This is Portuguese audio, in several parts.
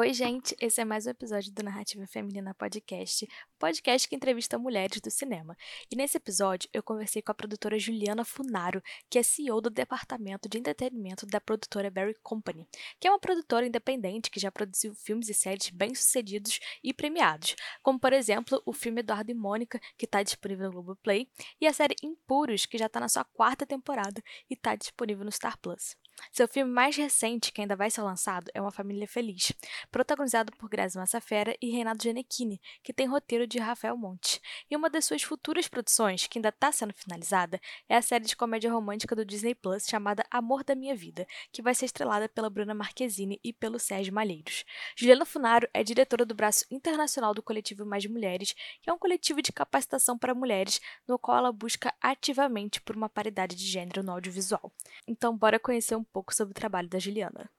Oi, gente! Esse é mais um episódio do Narrativa Feminina Podcast, podcast que entrevista mulheres do cinema. E nesse episódio eu conversei com a produtora Juliana Funaro, que é CEO do departamento de entretenimento da produtora Berry Company, que é uma produtora independente que já produziu filmes e séries bem-sucedidos e premiados, como por exemplo o filme Eduardo e Mônica, que está disponível no Globoplay, e a série Impuros, que já está na sua quarta temporada e está disponível no Star Plus. Seu filme mais recente, que ainda vai ser lançado, é Uma Família Feliz, protagonizado por Grazi Massafera e Renato Gianecchini, que tem roteiro de Rafael Monte. E uma das suas futuras produções, que ainda está sendo finalizada, é a série de comédia romântica do Disney Plus chamada Amor da Minha Vida, que vai ser estrelada pela Bruna Marquezine e pelo Sérgio Malheiros. Juliana Funaro é diretora do braço internacional do coletivo Mais Mulheres, que é um coletivo de capacitação para mulheres, no qual ela busca ativamente por uma paridade de gênero no audiovisual. Então, bora conhecer um pouco sobre o trabalho da Juliana.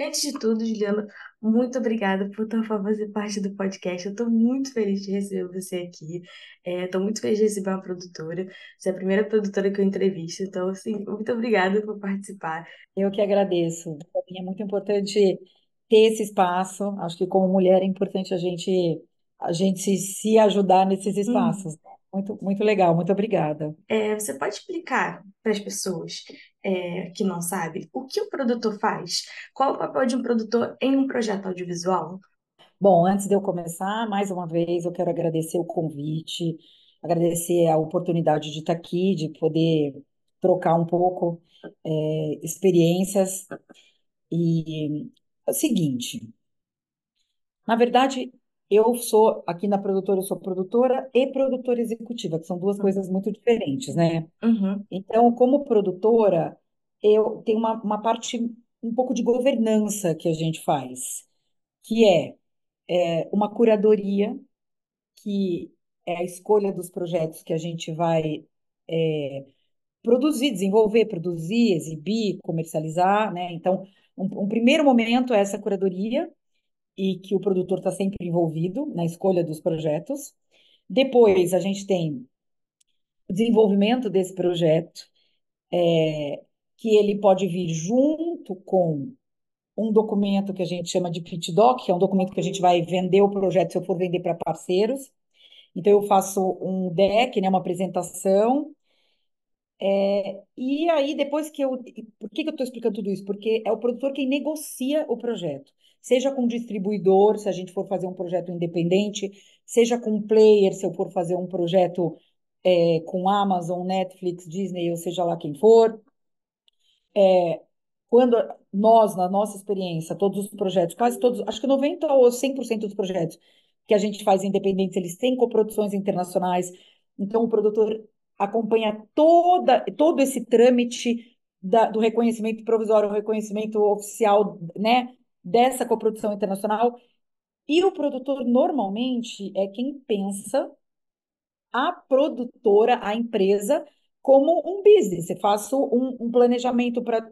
Antes de tudo, Juliana, muito obrigada por fazer parte do podcast. Eu estou muito feliz de receber você aqui. Estou é, muito feliz de receber uma produtora. Você é a primeira produtora que eu entrevisto, então, assim, muito obrigada por participar. Eu que agradeço. Para mim é muito importante ter esse espaço. Acho que como mulher é importante a gente a gente se, se ajudar nesses hum. espaços. Hum. Muito, muito legal, muito obrigada. É, você pode explicar para as pessoas é, que não sabem o que o produtor faz? Qual o papel de um produtor em um projeto audiovisual? Bom, antes de eu começar, mais uma vez eu quero agradecer o convite, agradecer a oportunidade de estar aqui, de poder trocar um pouco é, experiências. E é o seguinte, na verdade, eu sou, aqui na produtora, eu sou produtora e produtora executiva, que são duas coisas muito diferentes, né? Uhum. Então, como produtora, eu tenho uma, uma parte um pouco de governança que a gente faz, que é, é uma curadoria, que é a escolha dos projetos que a gente vai é, produzir, desenvolver, produzir, exibir, comercializar, né? Então, um, um primeiro momento é essa curadoria, e que o produtor está sempre envolvido na escolha dos projetos. Depois, a gente tem o desenvolvimento desse projeto, é, que ele pode vir junto com um documento que a gente chama de pitch doc, que é um documento que a gente vai vender o projeto se eu for vender para parceiros. Então, eu faço um deck, né, uma apresentação, é, e aí, depois que eu. Por que, que eu estou explicando tudo isso? Porque é o produtor quem negocia o projeto. Seja com distribuidor, se a gente for fazer um projeto independente, seja com player, se eu for fazer um projeto é, com Amazon, Netflix, Disney, ou seja lá quem for. É, quando nós, na nossa experiência, todos os projetos, quase todos, acho que 90% ou 100% dos projetos que a gente faz independentes, eles têm coproduções internacionais. Então, o produtor acompanha toda, todo esse trâmite da, do reconhecimento provisório, reconhecimento oficial, né, dessa coprodução internacional. E o produtor normalmente é quem pensa a produtora, a empresa, como um business. Eu faço um, um planejamento para.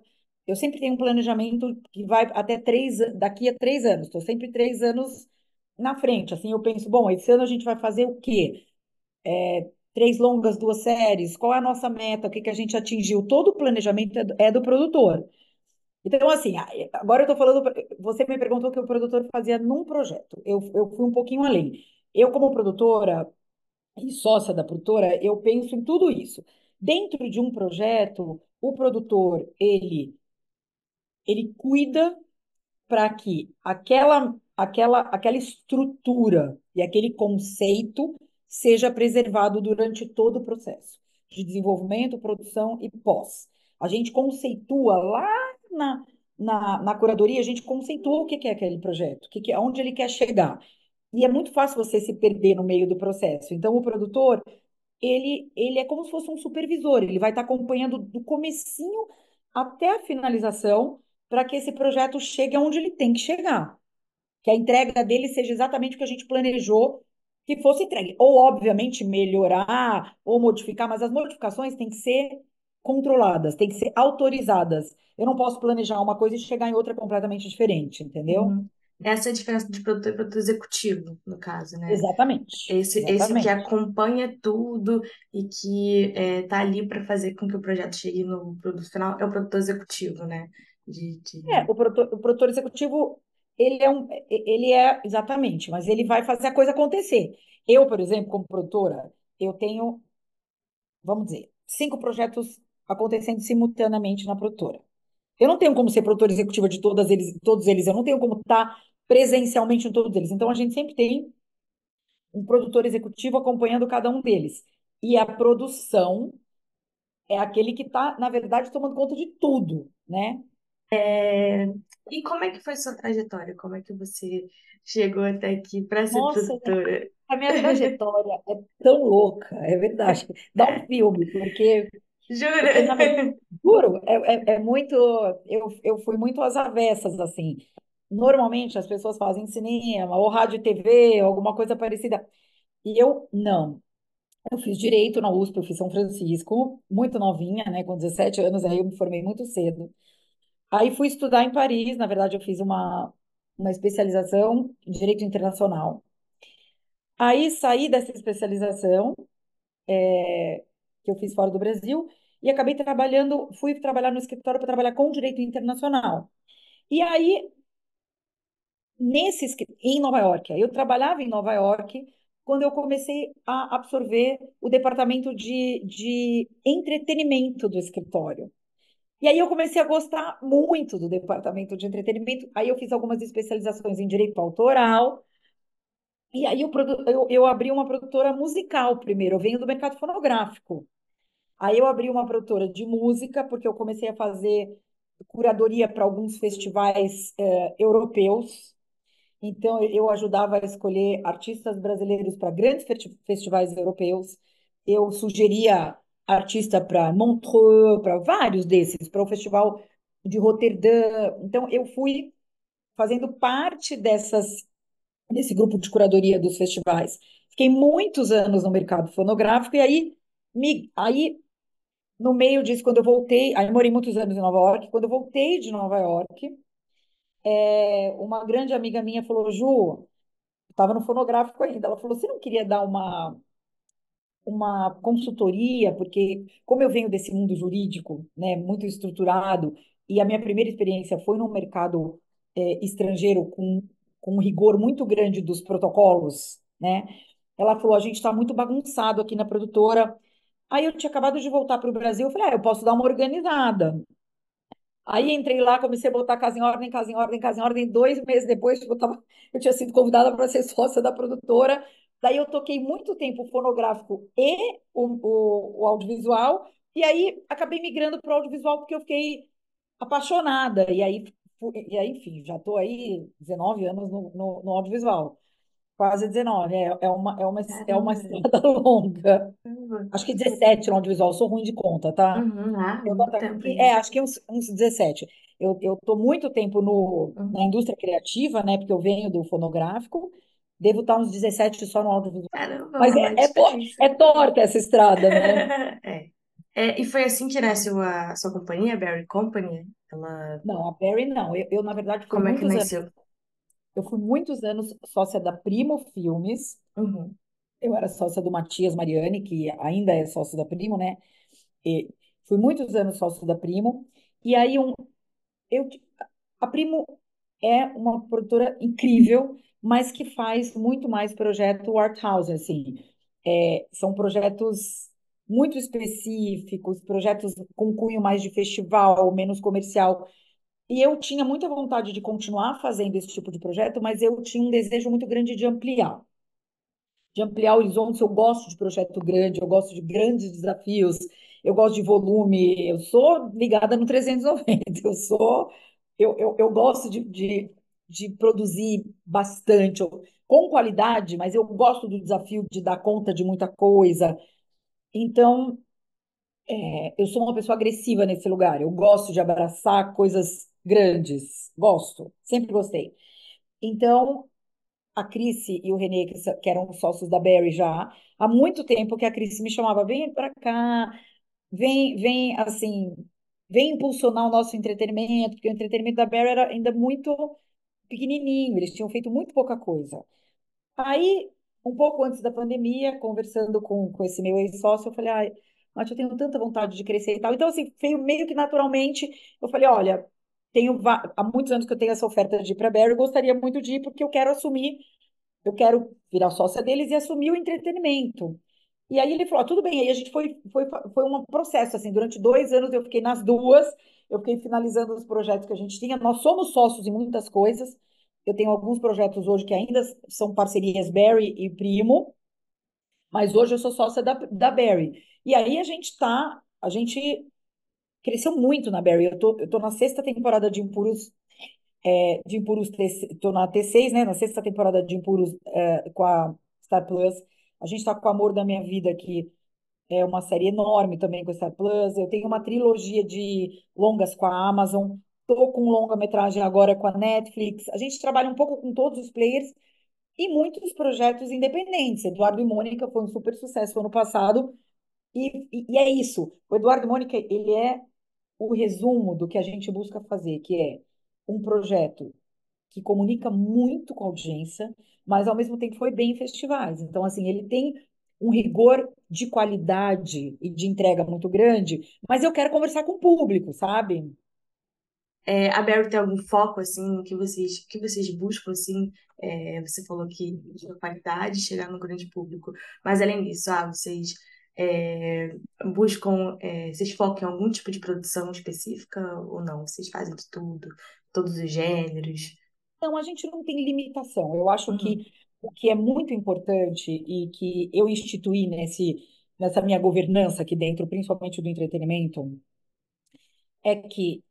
Eu sempre tenho um planejamento que vai até três, daqui a três anos. Estou sempre três anos na frente. Assim, eu penso, bom, esse ano a gente vai fazer o quê? É, três longas, duas séries, qual é a nossa meta, o que, que a gente atingiu, todo o planejamento é do, é do produtor. Então, assim, agora eu estou falando, você me perguntou o que o produtor fazia num projeto, eu, eu fui um pouquinho além. Eu, como produtora e sócia da produtora, eu penso em tudo isso. Dentro de um projeto, o produtor, ele, ele cuida para que aquela, aquela, aquela estrutura e aquele conceito seja preservado durante todo o processo de desenvolvimento, produção e pós. A gente conceitua lá na, na, na curadoria, a gente conceitua o que é aquele projeto, que que, onde ele quer chegar. E é muito fácil você se perder no meio do processo. Então, o produtor, ele, ele é como se fosse um supervisor, ele vai estar acompanhando do comecinho até a finalização para que esse projeto chegue aonde ele tem que chegar. Que a entrega dele seja exatamente o que a gente planejou que fosse entregue. Ou, obviamente, melhorar ou modificar, mas as modificações têm que ser controladas, têm que ser autorizadas. Eu não posso planejar uma coisa e chegar em outra completamente diferente, entendeu? Uhum. Essa é a diferença de produtor e produtor executivo, no caso, né? Exatamente. Esse, esse que acompanha tudo e que está ali para fazer com que o projeto chegue no produto final é o produtor executivo, né? De, de... É, o produtor, o produtor executivo, ele é um, ele é exatamente, mas ele vai fazer a coisa acontecer. Eu, por exemplo, como produtora, eu tenho, vamos dizer, cinco projetos acontecendo simultaneamente na produtora. Eu não tenho como ser produtora executiva de todas eles, todos eles, eu não tenho como estar presencialmente em todos eles. Então, a gente sempre tem um produtor executivo acompanhando cada um deles. E a produção é aquele que está, na verdade, tomando conta de tudo, né? É... E como é que foi sua trajetória? Como é que você chegou até aqui para ser Nossa, produtora? a minha trajetória é tão louca, é verdade. Dá um filme, porque, Jura? porque verdade, juro, é, é, é muito. Eu, eu fui muito às avessas, assim. Normalmente as pessoas fazem cinema, ou rádio e TV, ou alguma coisa parecida. E eu não. Eu fiz direito na USP, eu fiz São Francisco, muito novinha, né, com 17 anos, aí eu me formei muito cedo. Aí fui estudar em Paris, na verdade eu fiz uma, uma especialização em Direito Internacional. Aí saí dessa especialização, é, que eu fiz fora do Brasil, e acabei trabalhando, fui trabalhar no escritório para trabalhar com Direito Internacional. E aí, nesse, em Nova York, eu trabalhava em Nova York quando eu comecei a absorver o departamento de, de entretenimento do escritório. E aí eu comecei a gostar muito do departamento de entretenimento. Aí eu fiz algumas especializações em direito autoral. E aí eu, eu, eu abri uma produtora musical primeiro. Eu venho do mercado fonográfico. Aí eu abri uma produtora de música, porque eu comecei a fazer curadoria para alguns festivais eh, europeus. Então, eu ajudava a escolher artistas brasileiros para grandes festivais europeus. Eu sugeria artista para Montreux, para vários desses, para o Festival de Roterdã. Então, eu fui fazendo parte dessas, desse grupo de curadoria dos festivais. Fiquei muitos anos no mercado fonográfico e aí, me, aí no meio disso, quando eu voltei, aí morei muitos anos em Nova York, quando eu voltei de Nova York, é, uma grande amiga minha falou, Ju, estava no fonográfico ainda, ela falou, você não queria dar uma uma consultoria, porque como eu venho desse mundo jurídico, né, muito estruturado, e a minha primeira experiência foi no mercado é, estrangeiro com, com um rigor muito grande dos protocolos, né? Ela falou, a gente está muito bagunçado aqui na produtora. Aí eu tinha acabado de voltar para o Brasil, eu falei, ah, eu posso dar uma organizada. Aí entrei lá, comecei a botar casa em ordem, casa em ordem, casa em ordem. Dois meses depois, eu, tava, eu tinha sido convidada para ser sócia da produtora. Daí eu toquei muito tempo o fonográfico e o, o, o audiovisual, e aí acabei migrando para o audiovisual porque eu fiquei apaixonada. E aí, e aí enfim, já estou aí 19 anos no, no, no audiovisual. Quase 19, é, é, uma, é, uma, é uma estrada longa. Acho que 17 no audiovisual, sou ruim de conta, tá? Uhum, ah, eu, muito tempo. É, acho que uns, uns 17. Eu, eu tô muito tempo no, uhum. na indústria criativa, né? Porque eu venho do fonográfico, Devo estar uns 17 só no audiovisual. Caramba, Mas é, é, tor é torta essa estrada, né? é. é. E foi assim que nasceu a sua companhia, a Barry Company? Ela... Não, a Barry não. Eu, eu na verdade, Como é que nasceu? Anos, eu fui muitos anos sócia da Primo Filmes. Uhum. Eu era sócia do Matias Mariani, que ainda é sócio da Primo, né? E fui muitos anos sócio da Primo. E aí, um, eu, a Primo é uma produtora incrível mas que faz muito mais projeto art house, assim. É, são projetos muito específicos, projetos com cunho mais de festival, menos comercial. E eu tinha muita vontade de continuar fazendo esse tipo de projeto, mas eu tinha um desejo muito grande de ampliar. De ampliar horizontes. Eu gosto de projeto grande, eu gosto de grandes desafios, eu gosto de volume. Eu sou ligada no 390, eu sou. Eu, eu, eu gosto de, de de produzir bastante, com qualidade, mas eu gosto do desafio de dar conta de muita coisa. Então, é, eu sou uma pessoa agressiva nesse lugar. Eu gosto de abraçar coisas grandes. Gosto, sempre gostei. Então, a Cris e o Renê, que eram sócios da Barry já, há muito tempo que a Cris me chamava, vem para cá, vem, vem assim, vem impulsionar o nosso entretenimento, porque o entretenimento da Barry era ainda muito pequenininho, eles tinham feito muito pouca coisa. Aí, um pouco antes da pandemia, conversando com, com esse meu ex-sócio, eu falei, ai, mas eu tenho tanta vontade de crescer e tal. Então, assim, veio meio que naturalmente, eu falei, olha, tenho há muitos anos que eu tenho essa oferta de ir para Barry, gostaria muito de ir porque eu quero assumir, eu quero virar sócia deles e assumir o entretenimento. E aí ele falou, ah, tudo bem. Aí a gente foi, foi, foi um processo, assim, durante dois anos eu fiquei nas duas, eu fiquei finalizando os projetos que a gente tinha. Nós somos sócios em muitas coisas. Eu tenho alguns projetos hoje que ainda são parcerias Barry e Primo, mas hoje eu sou sócia da, da Barry. E aí a gente está, a gente cresceu muito na Barry. Eu tô, eu tô na sexta temporada de Impuros, é, de Impuros, tô na T6, né, na sexta temporada de Impuros é, com a Star Plus. A gente está com o Amor da Minha Vida, que é uma série enorme também com a Star Plus. Eu tenho uma trilogia de longas com a Amazon. Estou com longa-metragem agora com a Netflix. A gente trabalha um pouco com todos os players e muitos projetos independentes. Eduardo e Mônica foi um super sucesso ano passado. E, e, e é isso. O Eduardo e Mônica, ele é o resumo do que a gente busca fazer, que é um projeto que comunica muito com a audiência, mas ao mesmo tempo foi bem em festivais. Então, assim, ele tem um rigor de qualidade e de entrega muito grande, mas eu quero conversar com o público, sabe? É, a Barry tem algum foco, assim, que vocês, que vocês buscam, assim, é, você falou que de qualidade, chegar no grande público, mas além disso, ah, vocês é, buscam, é, vocês focam em algum tipo de produção específica ou não? Vocês fazem de tudo, todos os gêneros? Não, a gente não tem limitação. Eu acho uhum. que o que é muito importante e que eu instituí nesse, nessa minha governança aqui dentro, principalmente do entretenimento, é que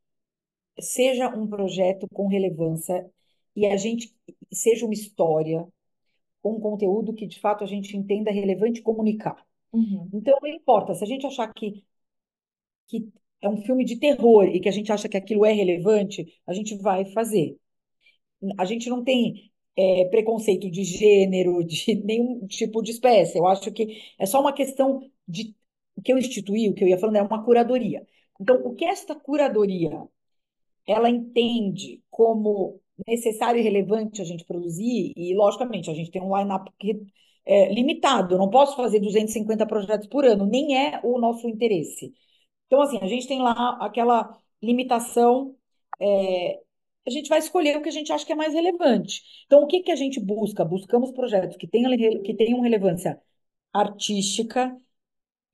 seja um projeto com relevância e a gente seja uma história, um conteúdo que de fato a gente entenda relevante comunicar. Uhum. Então, não importa, se a gente achar que, que é um filme de terror e que a gente acha que aquilo é relevante, a gente vai fazer. A gente não tem é, preconceito de gênero, de nenhum tipo de espécie. Eu acho que é só uma questão de. O que eu instituí, o que eu ia falando, é uma curadoria. Então, o que esta curadoria ela entende como necessário e relevante a gente produzir, e logicamente a gente tem um line-up é, limitado, não posso fazer 250 projetos por ano, nem é o nosso interesse. Então, assim, a gente tem lá aquela limitação é, a gente vai escolher o que a gente acha que é mais relevante. Então, o que, que a gente busca? Buscamos projetos que tenham, que tenham relevância artística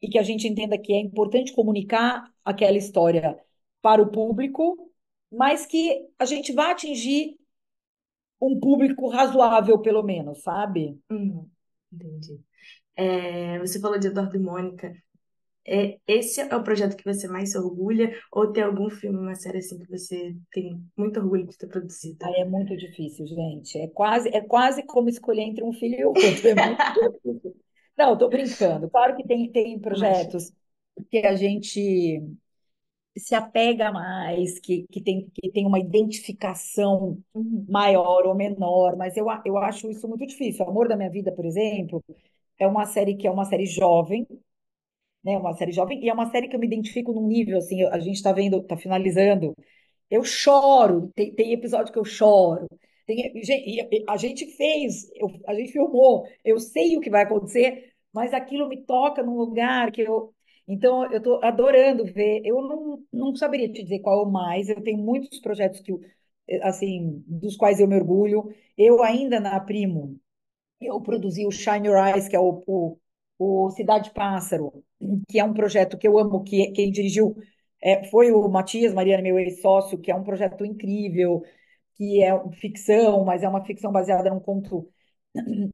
e que a gente entenda que é importante comunicar aquela história para o público, mas que a gente vá atingir um público razoável, pelo menos, sabe? Uhum, entendi. É, você falou de Eduardo e Mônica. É, esse é o projeto que você mais se orgulha? Ou tem algum filme, uma série assim que você tem muito orgulho de ter produzido? Ai, é muito difícil, gente. É quase, é quase como escolher entre um filho e outro. É muito difícil. Não, estou brincando. Claro que tem, tem projetos que a gente se apega mais, que, que, tem, que tem uma identificação uhum. maior ou menor, mas eu, eu acho isso muito difícil. O Amor da Minha Vida, por exemplo, é uma série que é uma série jovem, né? Uma série jovem, e é uma série que eu me identifico num nível, assim, a gente está vendo, está finalizando, eu choro, tem, tem episódio que eu choro, tem, a gente fez, eu, a gente filmou, eu sei o que vai acontecer, mas aquilo me toca num lugar que eu. Então, eu estou adorando ver. Eu não, não saberia te dizer qual é o mais. Eu tenho muitos projetos que, assim, dos quais eu me orgulho. Eu ainda na Primo, eu produzi o Shine Your Eyes, que é o, o, o Cidade Pássaro, que é um projeto que eu amo, que quem dirigiu é, foi o Matias Mariana, meu ex-sócio, que é um projeto incrível, que é ficção, mas é uma ficção baseada num conto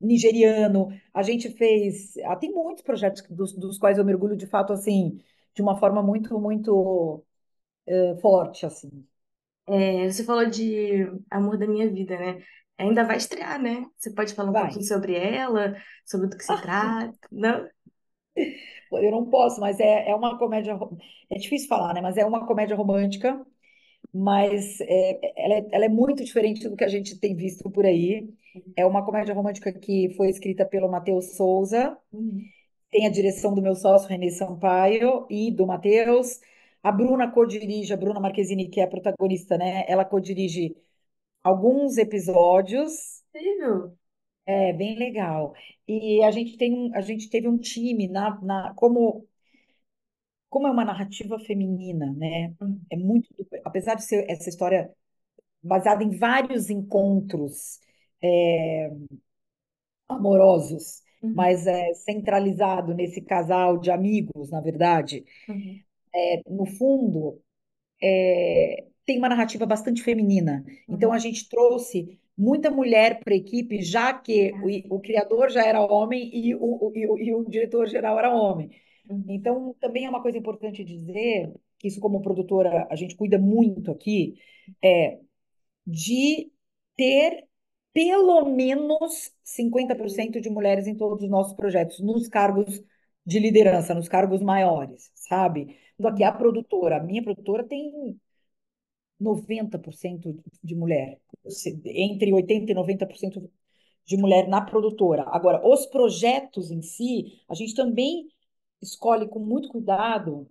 nigeriano. A gente fez. Ah, tem muitos projetos dos, dos quais eu mergulho de fato, assim, de uma forma muito, muito uh, forte, assim. É, você falou de Amor da Minha Vida, né? Ainda vai estrear, né? Você pode falar um vai. pouquinho sobre ela, sobre o que se trata? Não? Eu não posso, mas é, é uma comédia. É difícil falar, né? Mas é uma comédia romântica, mas é, ela, é, ela é muito diferente do que a gente tem visto por aí. É uma comédia romântica que foi escrita pelo Matheus Souza. Uhum. tem a direção do meu sócio Renê Sampaio e do Matheus. A Bruna co-dirige, a Bruna Marquezine, que é a protagonista, né? Ela co-dirige alguns episódios. Incrível. É bem legal. E a gente tem um, a gente teve um time na, na como como é uma narrativa feminina, né? Uhum. É muito, apesar de ser essa história baseada em vários encontros é, amorosos, Uhum. mas é centralizado nesse casal de amigos, na verdade. Uhum. É, no fundo, é, tem uma narrativa bastante feminina. Então, Uhum. a gente trouxe muita mulher para a equipe, já que o, o criador já era homem e o, o, o diretor geral era homem. Então, também é uma coisa importante dizer, que isso como produtora a gente cuida muito aqui, é de ter pelo menos 50% de mulheres em todos os nossos projetos, nos cargos de liderança, nos cargos maiores, sabe? Então, aqui a produtora, a minha produtora tem 90% de mulher, entre 80% e 90% de mulher na produtora. Agora, os projetos em si, a gente também escolhe com muito cuidado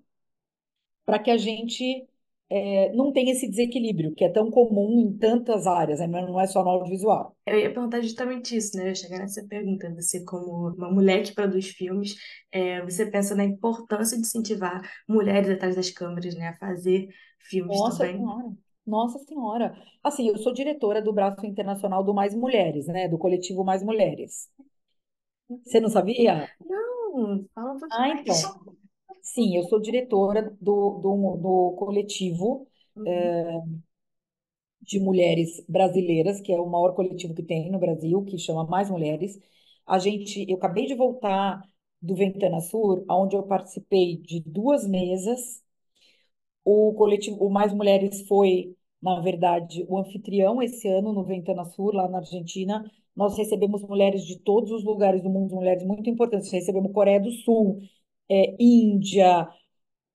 para que a gente é, não tenha esse desequilíbrio, que é tão comum em tantas áreas, né? não é só no audiovisual. Eu ia perguntar justamente isso, né? Eu ia chegar nessa pergunta. Você, como uma mulher que produz filmes, é, você pensa na importância de incentivar mulheres atrás das câmeras, né, a fazer filmes Nossa também? Senhora, Nossa Senhora. Assim, eu sou diretora do braço internacional do Mais Mulheres, né? Do coletivo Mais Mulheres. Você não sabia? Não, fala um pouquinho Ah, mais. então. Sim, eu sou diretora do, do, do coletivo Uhum. eh, de mulheres brasileiras, que é o maior coletivo que tem no Brasil, que chama Mais Mulheres. A gente, eu acabei de voltar do Ventana Sur, onde eu participei de duas mesas. O coletivo, o Mais Mulheres foi, na verdade, o anfitrião esse ano no Ventana Sur, lá na Argentina. Nós recebemos mulheres de todos os lugares do mundo, mulheres muito importantes. Recebemos Coreia do Sul, eh, Índia,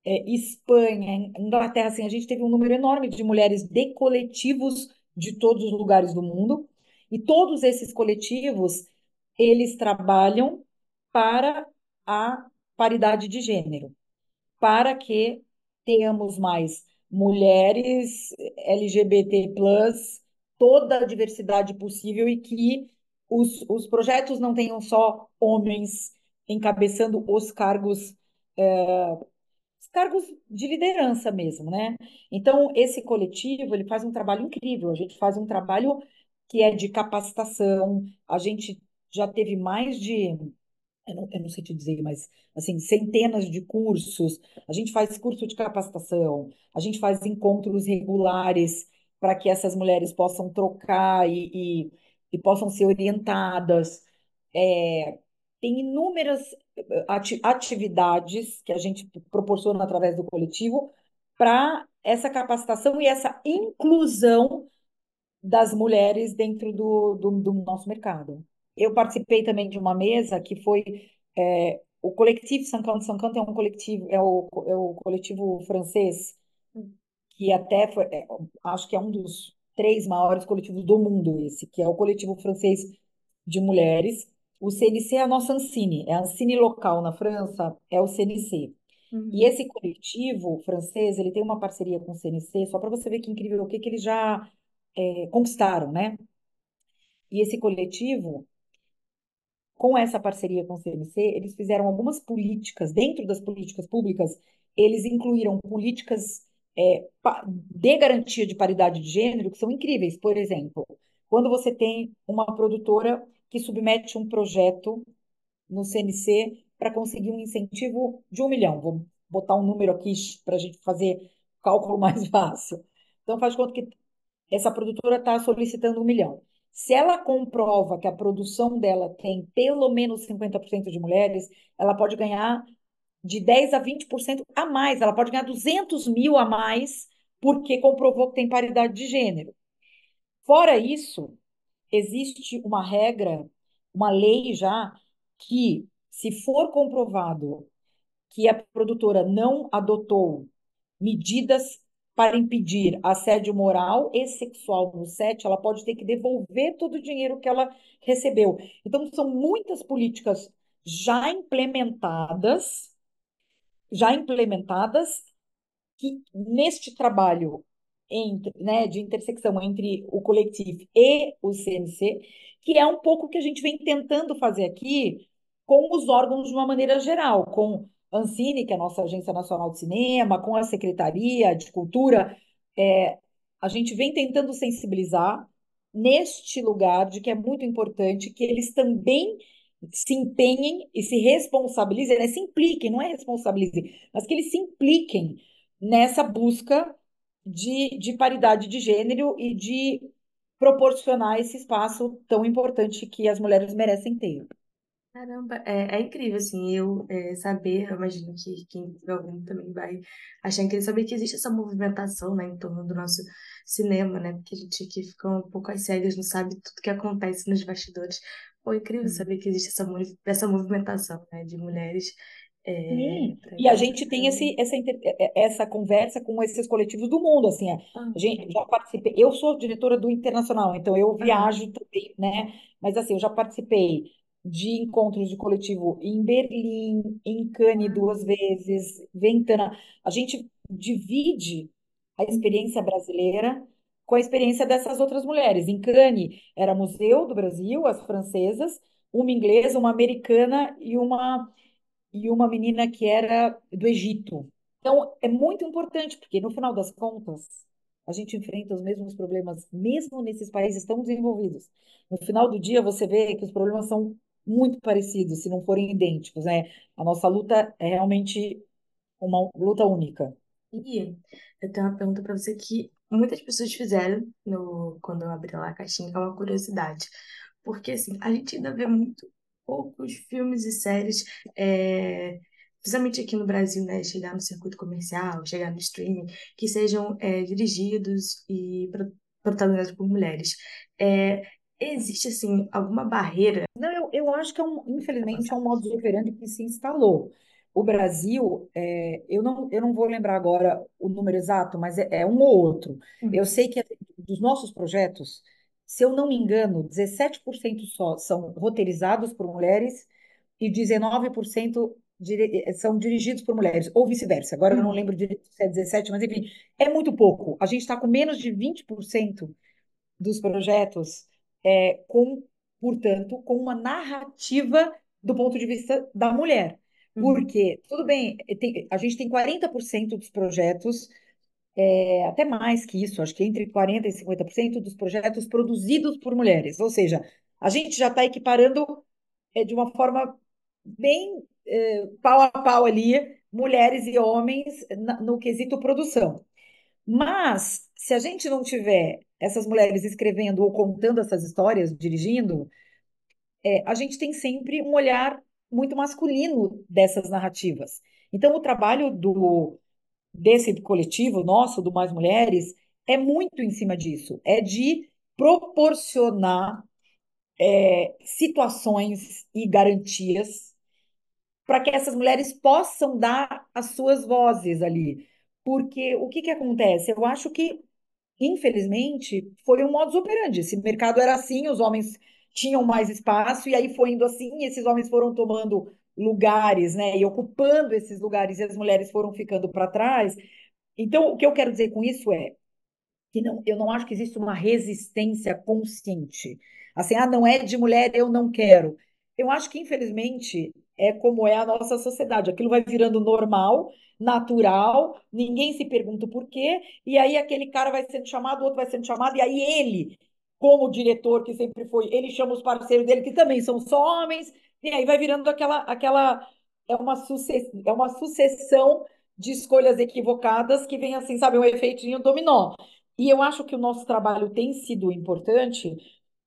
é, Espanha, Inglaterra, assim, a gente teve um número enorme de mulheres de coletivos de todos os lugares do mundo, e todos esses coletivos, eles trabalham para a paridade de gênero, para que tenhamos mais mulheres, LGBT+, toda a diversidade possível e que os, os projetos não tenham só homens encabeçando os cargos é, cargos de liderança mesmo, né? Então, esse coletivo, ele faz um trabalho incrível. A gente faz um trabalho que é de capacitação. A gente já teve mais de, eu não, eu não sei te dizer, mas assim, centenas de cursos. A gente faz curso de capacitação, a gente faz encontros regulares para que essas mulheres possam trocar e, e, e possam ser orientadas. É, tem inúmeras ati- atividades que a gente proporciona através do coletivo para essa capacitação e essa inclusão das mulheres dentro do, do, do nosso mercado. Eu participei também de uma mesa que foi é, o coletivo Sancanto Sancanto é um coletivo é o, é o coletivo francês que até foi, é, acho que é um dos três maiores coletivos do mundo esse, que é o coletivo francês de mulheres. O CNC é a nossa Ancine, é a Ancine local na França, é o CNC. E Uhum. esse coletivo francês, ele tem uma parceria com o CNC, só para você ver que incrível o que, que eles já é, conquistaram, né? E esse coletivo, com essa parceria com o CNC, eles fizeram algumas políticas, dentro das políticas públicas, eles incluíram políticas é, de garantia de paridade de gênero que são incríveis. Por exemplo, quando você tem uma produtora que submete um projeto no CNC para conseguir um incentivo de um milhão. Vou botar um número aqui para a gente fazer cálculo mais fácil. Então, faz conta que essa produtora está solicitando um milhão. Se ela comprova que a produção dela tem pelo menos 50% de mulheres, ela pode ganhar de 10 a 20% a mais. Ela pode ganhar 200 mil a mais porque comprovou que tem paridade de gênero. Fora isso, existe uma regra, uma lei já, que se for comprovado que a produtora não adotou medidas para impedir assédio moral e sexual no set, ela pode ter que devolver todo o dinheiro que ela recebeu. Então, são muitas políticas já implementadas, já implementadas que neste trabalho entre, né, de intersecção entre o coletivo e o CNC, que é um pouco que a gente vem tentando fazer aqui com os órgãos de uma maneira geral, com a Ancine, que é a nossa Agência Nacional de Cinema, com a Secretaria de Cultura, é, a gente vem tentando sensibilizar neste lugar de que é muito importante que eles também se empenhem e se responsabilizem, né? se impliquem, não é responsabilizem, mas que eles se impliquem nessa busca de, de paridade de gênero e de proporcionar esse espaço tão importante que as mulheres merecem ter. Caramba, é, é incrível, assim, eu é, saber, eu imagino que quem estiver ouvindo também vai achar incrível saber que existe essa movimentação, né, em torno do nosso cinema, né, porque a gente aqui fica um pouco às cegas, não sabe tudo que acontece nos bastidores. Foi incrível saber que existe essa, essa movimentação, né, de mulheres é, Sim, e a gente tem esse, essa, essa conversa com esses coletivos do mundo, assim, a gente já participei, eu sou diretora do Internacional, então eu viajo também, né, mas assim, eu já participei de encontros de coletivo em Berlim, em Cannes duas vezes, Ventana, a gente divide a experiência brasileira com a experiência dessas outras mulheres, em Cannes era Museu do Brasil, as francesas, uma inglesa, uma americana e uma e uma menina que era do Egito. Então, é muito importante, porque no final das contas, a gente enfrenta os mesmos problemas, mesmo nesses países tão desenvolvidos. No final do dia, você vê que os problemas são muito parecidos, se não forem idênticos, né? A nossa luta é realmente uma luta única. E eu tenho uma pergunta para você que muitas pessoas fizeram no, quando eu abri lá a caixinha, que é uma curiosidade. Porque, assim, a gente ainda vê muito poucos filmes e séries, é, principalmente aqui no Brasil, né, chegar no circuito comercial, chegar no streaming, que sejam é, dirigidos e pro- protagonizados por mulheres. É, existe, assim, alguma barreira? Não, eu, eu acho que, é um, infelizmente, é um modus operandi que se instalou. O Brasil, é, eu não, eu não vou lembrar agora o número exato, mas é, é um ou outro. Eu Uhum, sei que dos nossos projetos, se eu não me engano, 17% só são roteirizados por mulheres e 19% dire- são dirigidos por mulheres, ou vice-versa. Agora eu não uhum, lembro direito se é 17, mas enfim, é muito pouco. A gente está com menos de 20% dos projetos é, com, portanto, com uma narrativa do ponto de vista da mulher. uhum, Porque, tudo bem, eh, tem- a gente tem 40% dos projetos, é, até mais que isso, acho que entre 40% e 50% dos projetos produzidos por mulheres. Ou seja, a gente já está equiparando é, de uma forma bem é, pau a pau ali, mulheres e homens na- no quesito produção. Mas, se a gente não tiver essas mulheres escrevendo ou contando essas histórias, dirigindo, é, a gente tem sempre um olhar muito masculino dessas narrativas. Então, o trabalho do, desse coletivo nosso, do Mais Mulheres, é muito em cima disso, é de proporcionar é, situações e garantias para que essas mulheres possam dar as suas vozes ali. Porque o que que acontece? Eu acho que Infelizmente, foi um modus operandi. Esse mercado era assim, os homens tinham mais espaço, e aí foi indo assim, esses homens foram tomando lugares, né, e ocupando esses lugares, e as mulheres foram ficando para trás. Então, o que eu quero dizer com isso é que não, eu não acho que existe uma resistência consciente. Assim, ah, não é de mulher, eu não quero. Eu acho que, infelizmente, é como é a nossa sociedade. Aquilo vai virando normal, natural, ninguém se pergunta o porquê, e aí aquele cara vai sendo chamado, o outro vai sendo chamado, e aí ele, como diretor que sempre foi, ele chama os parceiros dele, que também são só homens, e aí vai virando aquela, aquela é uma, suce, é uma sucessão de escolhas equivocadas que vem assim, sabe, um efeitinho dominó. E eu acho que o nosso trabalho tem sido importante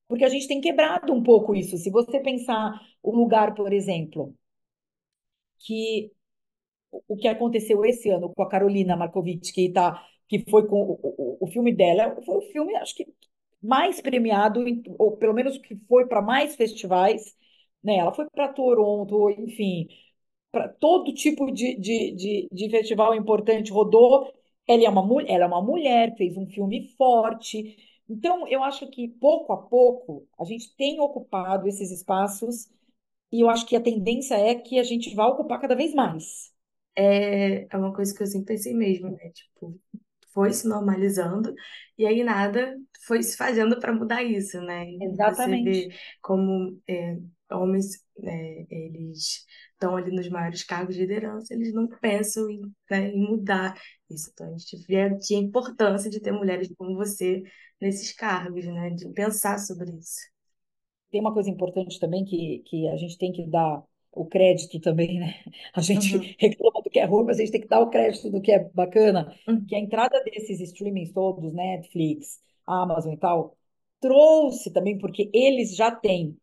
porque a gente tem quebrado um pouco isso. Se você pensar o lugar, por exemplo, que o que aconteceu esse ano com a Carolina Markovic, que tá, que foi com o, o, o filme dela, foi o filme, acho que mais premiado, em- ou pelo menos que foi para mais festivais, né? Ela foi para Toronto, enfim, para todo tipo de, de, de, de festival importante rodou. Ela é uma, ela é uma mulher, fez um filme forte. Então, eu acho que pouco a pouco a gente tem ocupado esses espaços e eu acho que a tendência é que a gente vá ocupar cada vez mais. É, é uma coisa que eu sempre pensei mesmo, né? Tipo, foi se normalizando e aí nada foi se fazendo para mudar isso, né? Exatamente. Você vê como é, homens, é, eles estão ali nos maiores cargos de liderança, eles não pensam em, né, em mudar isso. Então, a gente vê que a importância de ter mulheres como você nesses cargos, né? De pensar sobre isso. Tem uma coisa importante também que, que a gente tem que dar o crédito também, né? A gente Uhum. reclama do que é ruim, mas a gente tem que dar o crédito do que é bacana, Uhum. que a entrada desses streamings todos, Netflix, Amazon e tal, trouxe também, porque eles já têm,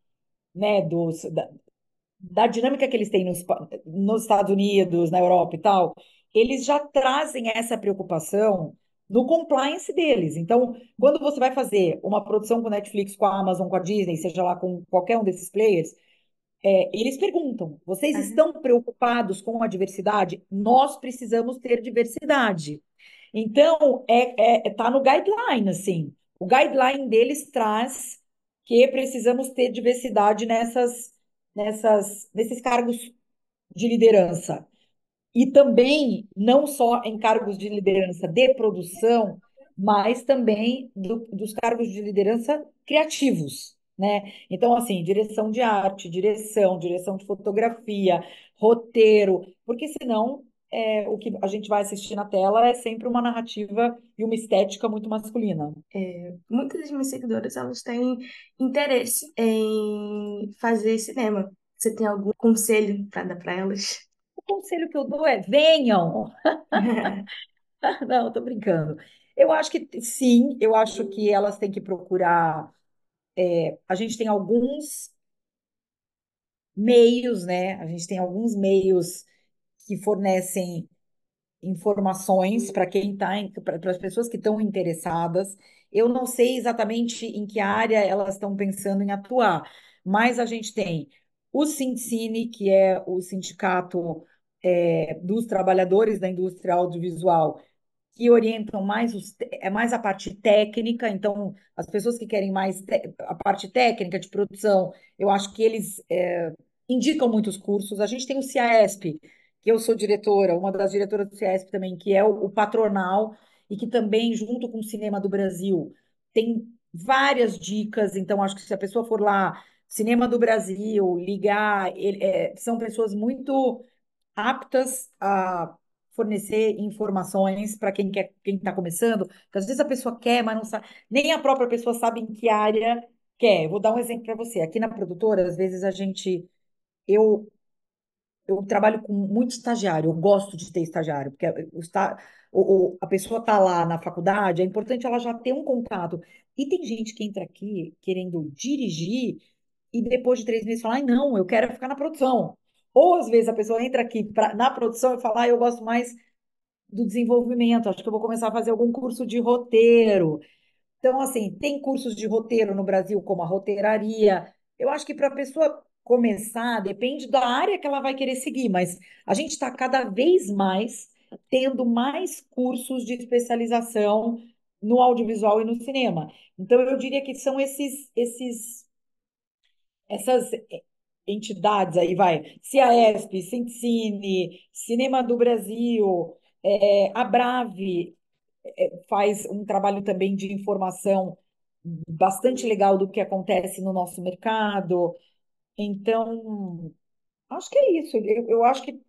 né, dos, da, da dinâmica que eles têm nos, nos Estados Unidos, na Europa e tal, eles já trazem essa preocupação no compliance deles. Então, quando você vai fazer uma produção com Netflix, com a Amazon, com a Disney, seja lá com qualquer um desses players, é, eles perguntam: vocês Aham. estão preocupados com a diversidade? Nós precisamos ter diversidade. Então, é, é, tá no guideline, assim. O guideline deles traz que precisamos ter diversidade nessas, nessas, nesses cargos de liderança. E também, não só em cargos de liderança de produção, mas também do- dos cargos de liderança criativos, né? Então, assim, direção de arte, direção, direção de fotografia, roteiro, porque senão é, o que a gente vai assistir na tela é sempre uma narrativa e uma estética muito masculina. É, muitas das minhas seguidoras, elas têm interesse em fazer cinema. Você tem algum conselho para dar para elas? O conselho que eu dou é: venham! Não, tô brincando. Eu acho que sim, eu acho que elas têm que procurar. é, a gente tem alguns meios, né? A gente tem alguns meios que fornecem informações para quem está, para as pessoas que estão interessadas. Eu não sei exatamente em que área elas estão pensando em atuar, mas a gente tem o Sindicine, que é o sindicato é, dos trabalhadores da indústria audiovisual, que orientam mais os, é mais a parte técnica, então as pessoas que querem mais a parte técnica de produção, eu acho que eles é, indicam muitos cursos. A gente tem o CIASP, que eu sou diretora, uma das diretoras do CIASP também, que é o, o patronal, e que também, junto com o Cinema do Brasil, tem várias dicas. Então, acho que se a pessoa for lá, Cinema do Brasil, ligar, ele- é, são pessoas muito aptas a fornecer informações para quem quer, quem está começando, porque às vezes a pessoa quer, mas não sabe, nem a própria pessoa sabe em que área quer. Vou dar um exemplo para você. Aqui na produtora, às vezes a gente, eu, eu trabalho com muito estagiário, eu gosto de ter estagiário, porque o, o, o- a pessoa está lá na faculdade, é importante ela já ter um contato. E tem gente que entra aqui querendo dirigir e depois de três meses fala, ai, não, eu quero ficar na produção. Ou às vezes a pessoa entra aqui pra, na produção e fala, ah, eu gosto mais do desenvolvimento, acho que eu vou começar a fazer algum curso de roteiro. Então, assim, tem cursos de roteiro no Brasil, como a roteiraria. Eu acho que para a pessoa começar, depende da área que ela vai querer seguir, mas a gente está cada vez mais tendo mais cursos de especialização no audiovisual e no cinema. Então, eu diria que são esses, esses essas entidades aí, vai, CIASP, Centicine, Cinema do Brasil, é, a Brave é, faz um trabalho também de informação bastante legal do que acontece no nosso mercado. Então, acho que é isso. Eu, eu acho que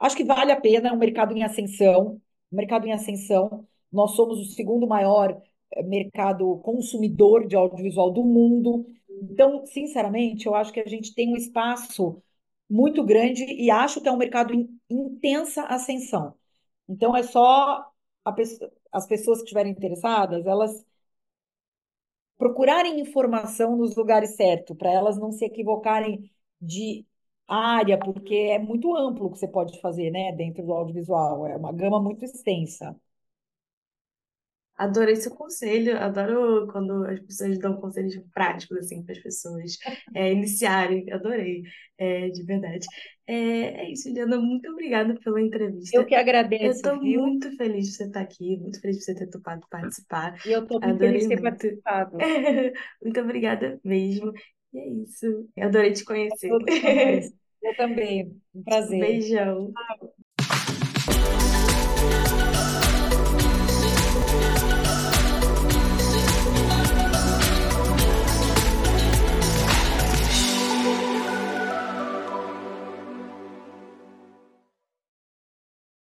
acho que vale a pena, é um mercado em ascensão, um mercado em ascensão. Nós somos o segundo maior eh, mercado consumidor de audiovisual do mundo. Então, sinceramente, eu acho que a gente tem um espaço muito grande e acho que é um mercado em intensa ascensão. Então, é só as pessoas que estiverem interessadas, elas procurarem informação nos lugares certos, para elas não se equivocarem de área, porque é muito amplo o que você pode fazer, né, dentro do audiovisual, é uma gama muito extensa. Adorei seu conselho, adoro quando as pessoas dão conselhos práticos assim para as pessoas é, iniciarem. Adorei, é, de verdade. É, é isso, Juliana. Muito obrigada pela Eu entrevista. que Eu agradeço, estou viu? muito feliz de você estar aqui, muito feliz de você ter topado participar. E eu estou muito feliz de ter muito. participado. Muito obrigada mesmo. E é isso. Eu adorei te conhecer. Todos nós. Eu também. Um prazer. Beijão. Tchau.